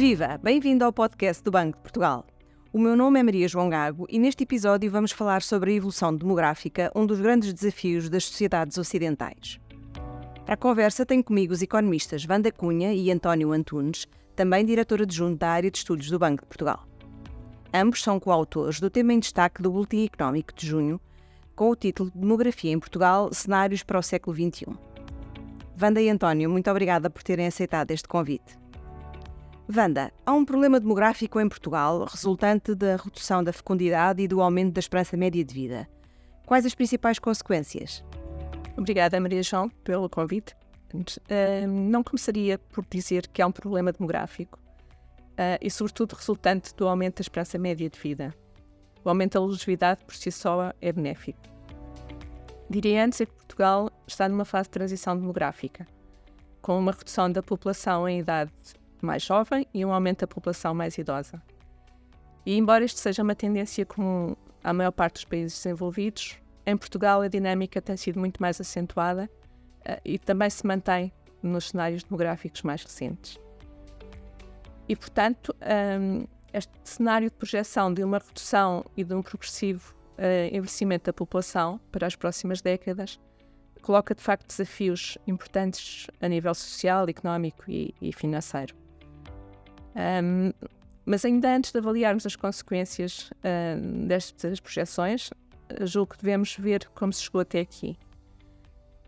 Viva! Bem-vindo ao podcast do Banco de Portugal. O meu nome é Maria João Gago e neste episódio vamos falar sobre a evolução demográfica, um dos grandes desafios das sociedades ocidentais. Para a conversa tenho comigo os economistas Wanda Cunha e António Antunes, também diretor adjunto da área de estudos do Banco de Portugal. Ambos são coautores do tema em destaque do Boletim Económico de junho, com o título Demografia em Portugal Cenários para o século XXI. Wanda e António, muito obrigada por terem aceitado este convite. Wanda, há um problema demográfico em Portugal resultante da redução da fecundidade e do aumento da esperança média de vida. Quais as principais consequências? Obrigada, Maria João, pelo convite. Uh, não começaria por dizer que há um problema demográfico uh, e, sobretudo, resultante do aumento da esperança média de vida. O aumento da longevidade por si só é benéfico. Diria antes que Portugal está numa fase de transição demográfica, com uma redução da população em idade mais jovem e um aumento da população mais idosa. E embora isto seja uma tendência comum à maior parte dos países desenvolvidos, em Portugal a dinâmica tem sido muito mais acentuada uh, e também se mantém nos cenários demográficos mais recentes. E, portanto, um, este cenário de projeção de uma redução e de um progressivo uh, envelhecimento da população para as próximas décadas coloca, de facto, desafios importantes a nível social, económico e financeiro. Um, mas ainda antes de avaliarmos as consequências destas projeções, julgo que devemos ver como se chegou até aqui.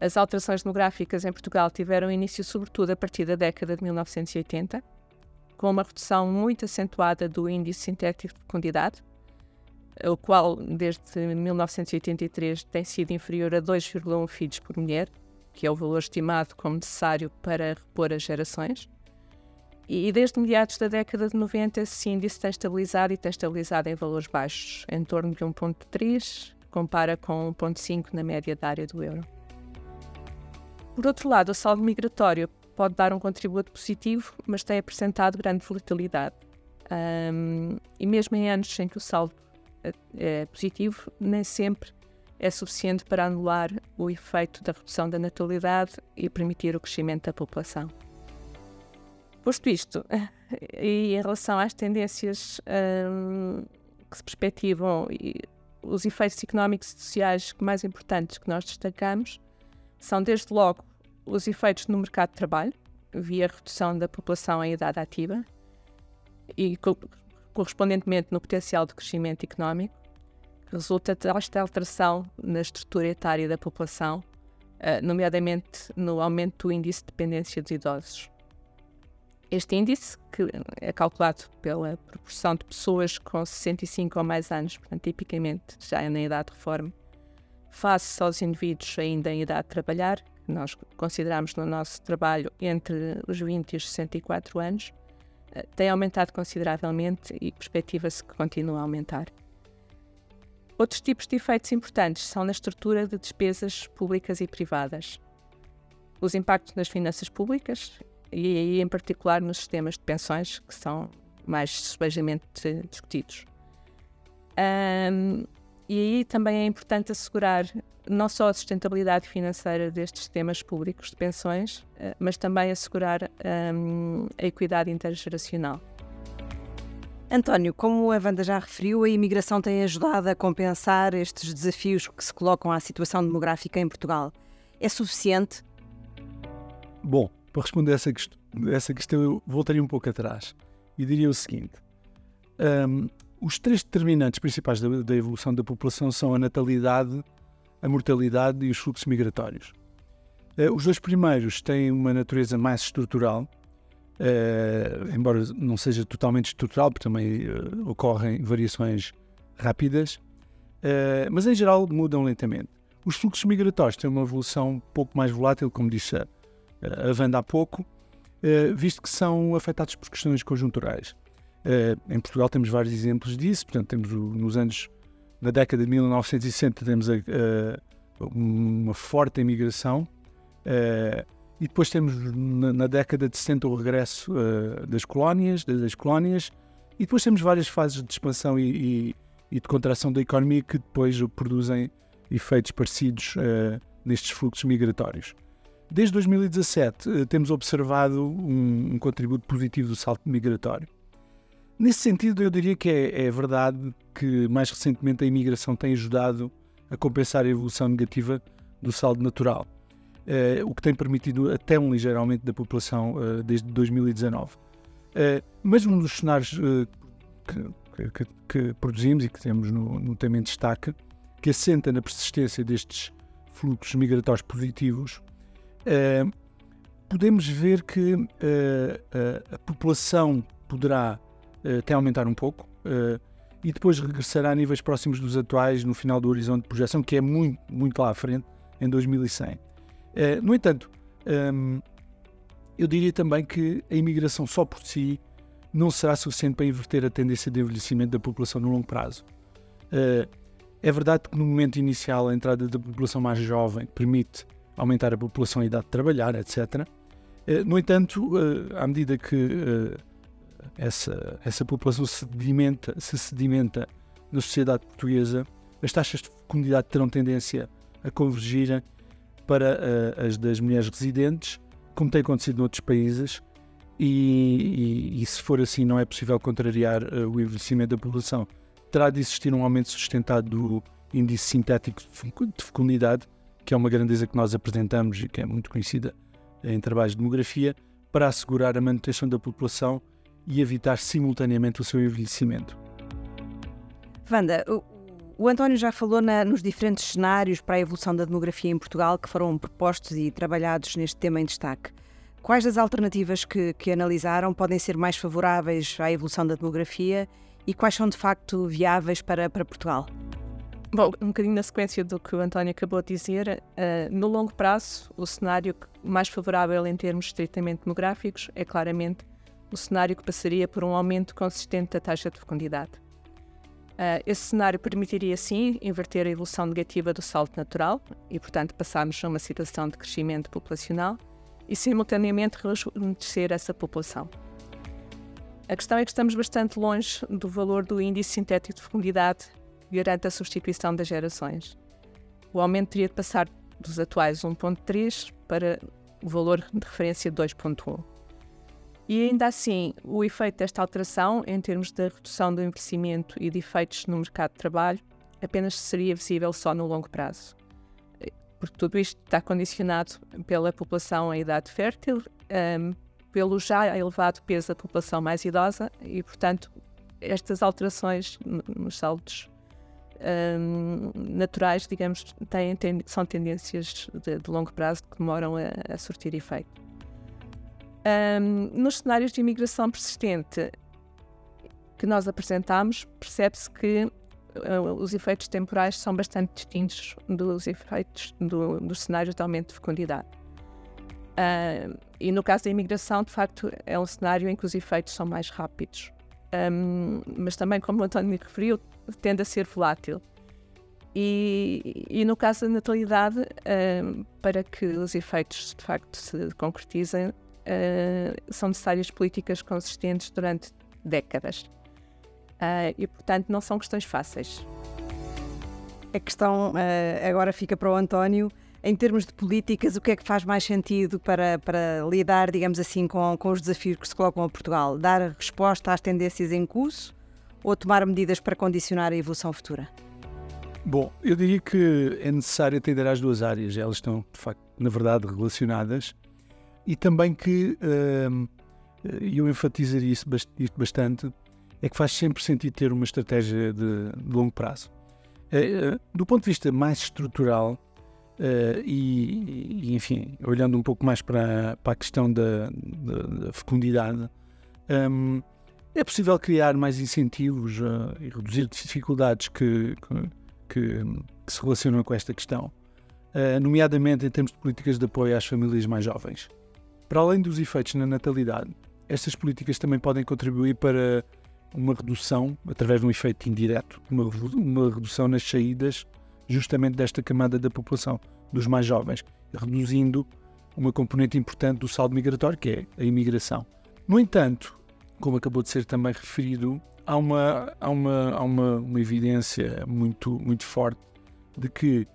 As alterações demográficas em Portugal tiveram início sobretudo a partir da década de 1980, com uma redução muito acentuada do índice sintético de fecundidade, o qual desde 1983 tem sido inferior a 2,1 filhos por mulher, que é o valor estimado como necessário para repor as gerações. E desde meados da década de 90, esse índice tem estabilizado e tem estabilizado em valores baixos, em torno de 1,3, compara com 1,5 na média da área do euro. Por outro lado, o saldo migratório pode dar um contributo positivo, mas tem apresentado grande volatilidade. Um, e mesmo em anos em que o saldo é, é positivo, nem sempre é suficiente para anular o efeito da redução da natalidade e permitir o crescimento da população. Posto isto, e em relação às tendências um, que se perspectivam e os efeitos económicos e sociais mais importantes que nós destacamos são, desde logo, os efeitos no mercado de trabalho, via redução da população em idade ativa e correspondentemente no potencial de crescimento económico, resulta desta alteração na estrutura etária da população, eh, nomeadamente no aumento do índice de dependência dos idosos. Este índice, que é calculado pela proporção de pessoas com 65 ou mais anos, portanto, tipicamente já é na idade de reforma, face aos indivíduos ainda em idade de trabalhar, que nós consideramos no nosso trabalho entre os 20 e os 64 anos, eh, tem aumentado consideravelmente e perspectiva-se que continue a aumentar. Outros tipos de efeitos importantes são na estrutura de despesas públicas e privadas. Os impactos nas finanças públicas, e aí em particular nos sistemas de pensões, que são mais subejamente discutidos. Um, e aí também é importante assegurar não só a sustentabilidade financeira destes sistemas públicos de pensões, eh, mas também assegurar um, a equidade intergeracional. António, como a Wanda já referiu, a imigração tem ajudado a compensar estes desafios que se colocam à situação demográfica em Portugal. É suficiente? Bom, para responder a essa, quest essa questão, eu voltaria um pouco atrás e diria o seguinte: um, os três determinantes principais da, da, evolução da população são a natalidade, a mortalidade e os fluxos migratórios. Uh, os dois primeiros têm uma natureza mais estrutural, uh, embora não seja totalmente estrutural, porque também uh, ocorrem variações rápidas, mas em geral mudam lentamente. Os fluxos migratórios têm uma evolução um pouco mais volátil, como disse a, a Wanda há pouco, eh, visto que são afetados por questões conjunturais. Eh, em Portugal temos vários exemplos disso, portanto, temos nos anos, na década de 1960, temos a, a, uma forte imigração, eh, e depois temos na, na, década de 60 o regresso das colónias, das colónias, e depois temos várias fases de expansão e, e, e de contração da economia que depois produzem efeitos parecidos nestes fluxos migratórios. Desde 2017 uh, temos observado um, um, contributo positivo do salto migratório. Nesse sentido, eu diria que é, é verdade que mais recentemente a imigração tem ajudado a compensar a evolução negativa do saldo natural, uh, o que tem permitido até um ligeiro aumento da população desde 2019. mas um dos cenários que, que, que, produzimos e que temos no, no tema em destaque, que assenta na persistência destes fluxos migratórios positivos, uh, podemos ver que uh, a população poderá até aumentar um pouco e depois regressará a níveis próximos dos atuais no final do horizonte de projeção, que é muito, muito lá à frente, em 2100. no entanto, um, eu diria também que a imigração só por si não será suficiente para inverter a tendência de envelhecimento da população no longo prazo. É verdade que no momento inicial a entrada da população mais jovem permite aumentar a população a idade de trabalhar, etc. Eh, no entanto, uh, à medida que essa, essa população sedimenta, se sedimenta na sociedade portuguesa, as taxas de fecundidade terão tendência a convergir para as das mulheres residentes, como tem acontecido noutros países, e, e, e, se for assim não é possível contrariar o envelhecimento da população, terá de existir um aumento sustentado do índice sintético de fecundidade, que é uma grandeza que nós apresentamos e que é muito conhecida em trabalhos de demografia, para assegurar a manutenção da população e evitar simultaneamente o seu envelhecimento. Wanda, o, o António já falou na, nos diferentes cenários para a evolução da demografia em Portugal que foram propostos e trabalhados neste tema em destaque. Quais das alternativas que, que analisaram podem ser mais favoráveis à evolução da demografia e quais são de facto viáveis para, para Portugal? Bom, um bocadinho na sequência do que o António acabou de dizer, uh, no longo prazo, o cenário mais favorável em termos estritamente demográficos é claramente o cenário que passaria por um aumento consistente da taxa de fecundidade. Uh, esse cenário permitiria, sim, inverter a evolução negativa do salto natural e, portanto, passarmos a uma situação de crescimento populacional e simultaneamente rejuvenescer essa população. A questão é que estamos bastante longe do valor do índice sintético de fecundidade garante a substituição das gerações. O aumento teria de passar dos atuais 1.3 para o valor de referência 2.1. E ainda assim, o efeito desta alteração, em termos da redução do envelhecimento e de efeitos no mercado de trabalho, apenas seria visível só no longo prazo porque tudo isto está condicionado pela população à idade fértil, um, pelo já elevado peso da população mais idosa e, portanto, estas alterações nos saldos um, naturais, digamos, têm, têm, são tendências de, de, longo prazo que demoram a, a surtir efeito. Um, nos cenários de imigração persistente que nós apresentamos, percebe-se que eh, os efeitos temporais são bastante distintos dos efeitos do, dos cenários de aumento de fecundidade. Uh, e no caso da imigração, de facto, é um cenário em que os efeitos são mais rápidos. Um, mas também, como o António me referiu, tende a ser volátil. E, e no caso da natalidade, uh, para que os efeitos de facto se concretizem, uh, são necessárias políticas consistentes durante décadas. Uh, e, portanto, não são questões fáceis. A questão agora fica para o António. Em termos de políticas, o que é que faz mais sentido para, para lidar, digamos assim, com, com os desafios que se colocam a Portugal? Dar resposta às tendências em curso ou tomar medidas para condicionar a evolução futura? Bom, eu diria que é necessário atender às duas áreas. Elas estão, de facto, na verdade, relacionadas. E também que, uh, eu enfatizaria isso bastante, é que faz sempre sentido ter uma estratégia de, longo prazo. Uh, do ponto de vista mais estrutural, uh, e, e, enfim, olhando um pouco mais para, a questão da, da, da fecundidade, um, ehm, é possível criar mais incentivos uh, e reduzir dificuldades que, que, que, se relacionam com esta questão, nomeadamente em termos de políticas de apoio às famílias mais jovens. Para além dos efeitos na natalidade, estas políticas também podem contribuir para uma redução, através de um efeito indireto, uma, uma redução nas saídas justamente desta camada da população, dos mais jovens, reduzindo uma componente importante do saldo migratório, que é a imigração. No entanto, como acabou de ser também referido, há uma, há uma, há uma, uma evidência muito, muito forte de que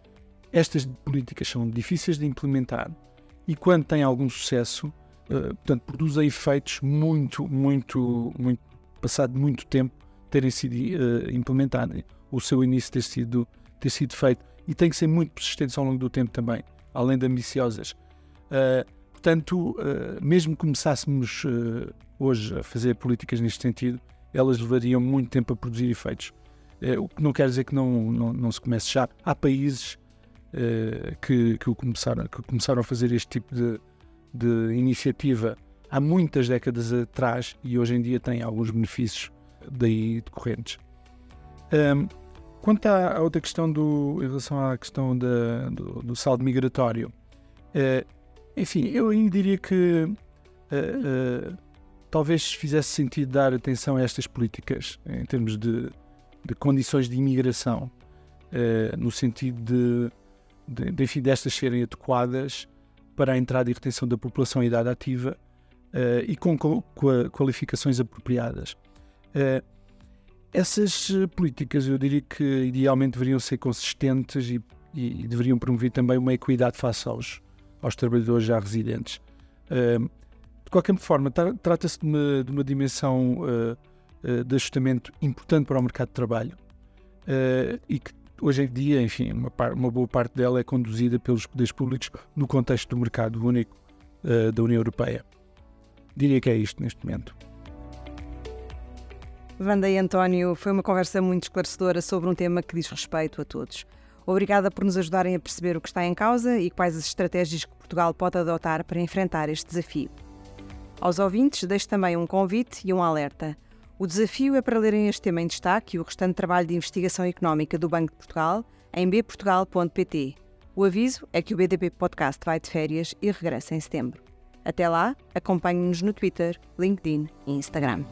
estas políticas são difíceis de implementar e quando tem algum sucesso, uh, portanto, produz efeitos muito, muito, muito, passado muito tempo terem sido uh, o seu início ter sido, ter sido feito e tem que ser muito persistentes ao longo do tempo também, além de ambiciosas. Uh, portanto, mesmo começássemos hoje a fazer políticas neste sentido, elas levariam muito tempo a produzir efeitos. o que não quer dizer que não, não, não se comece já. Há países uh, que, que, começaram, que começaram a fazer este tipo de, de iniciativa há muitas décadas atrás e hoje em dia têm alguns benefícios daí decorrentes. Um, quanto à outra questão do, em relação à questão da, do, do, saldo migratório, uh, enfim, eu ainda diria que uh, talvez fizesse sentido dar atenção a estas políticas em termos de, de condições de imigração, no sentido de de, de, enfim, destas serem adequadas para a entrada e retenção da população em idade ativa uh, e com, com, qualificações apropriadas. Uh, essas políticas, eu diria que idealmente deveriam ser consistentes e, e, deveriam promover também uma equidade face aos, aos trabalhadores já residentes. Uh, de qualquer forma, tra trata-se de, de, uma dimensão de ajustamento importante para o mercado de trabalho e que hoje em dia, enfim, uma, uma, boa parte dela é conduzida pelos poderes públicos no contexto do mercado único uh, da União Europeia. Diria que é isto neste momento. Wanda e António, foi uma conversa muito esclarecedora sobre um tema que diz respeito a todos. Obrigada por nos ajudarem a perceber o que está em causa e quais as estratégias que Portugal pode adotar para enfrentar este desafio. Aos ouvintes, deixo também um convite e um alerta. O desafio é para lerem este tema em destaque e o restante trabalho de investigação económica do Banco de Portugal em bportugal.pt. O aviso é que o BDP Podcast vai de férias e regressa em setembro. Até lá, acompanhe-nos no Twitter, LinkedIn e Instagram.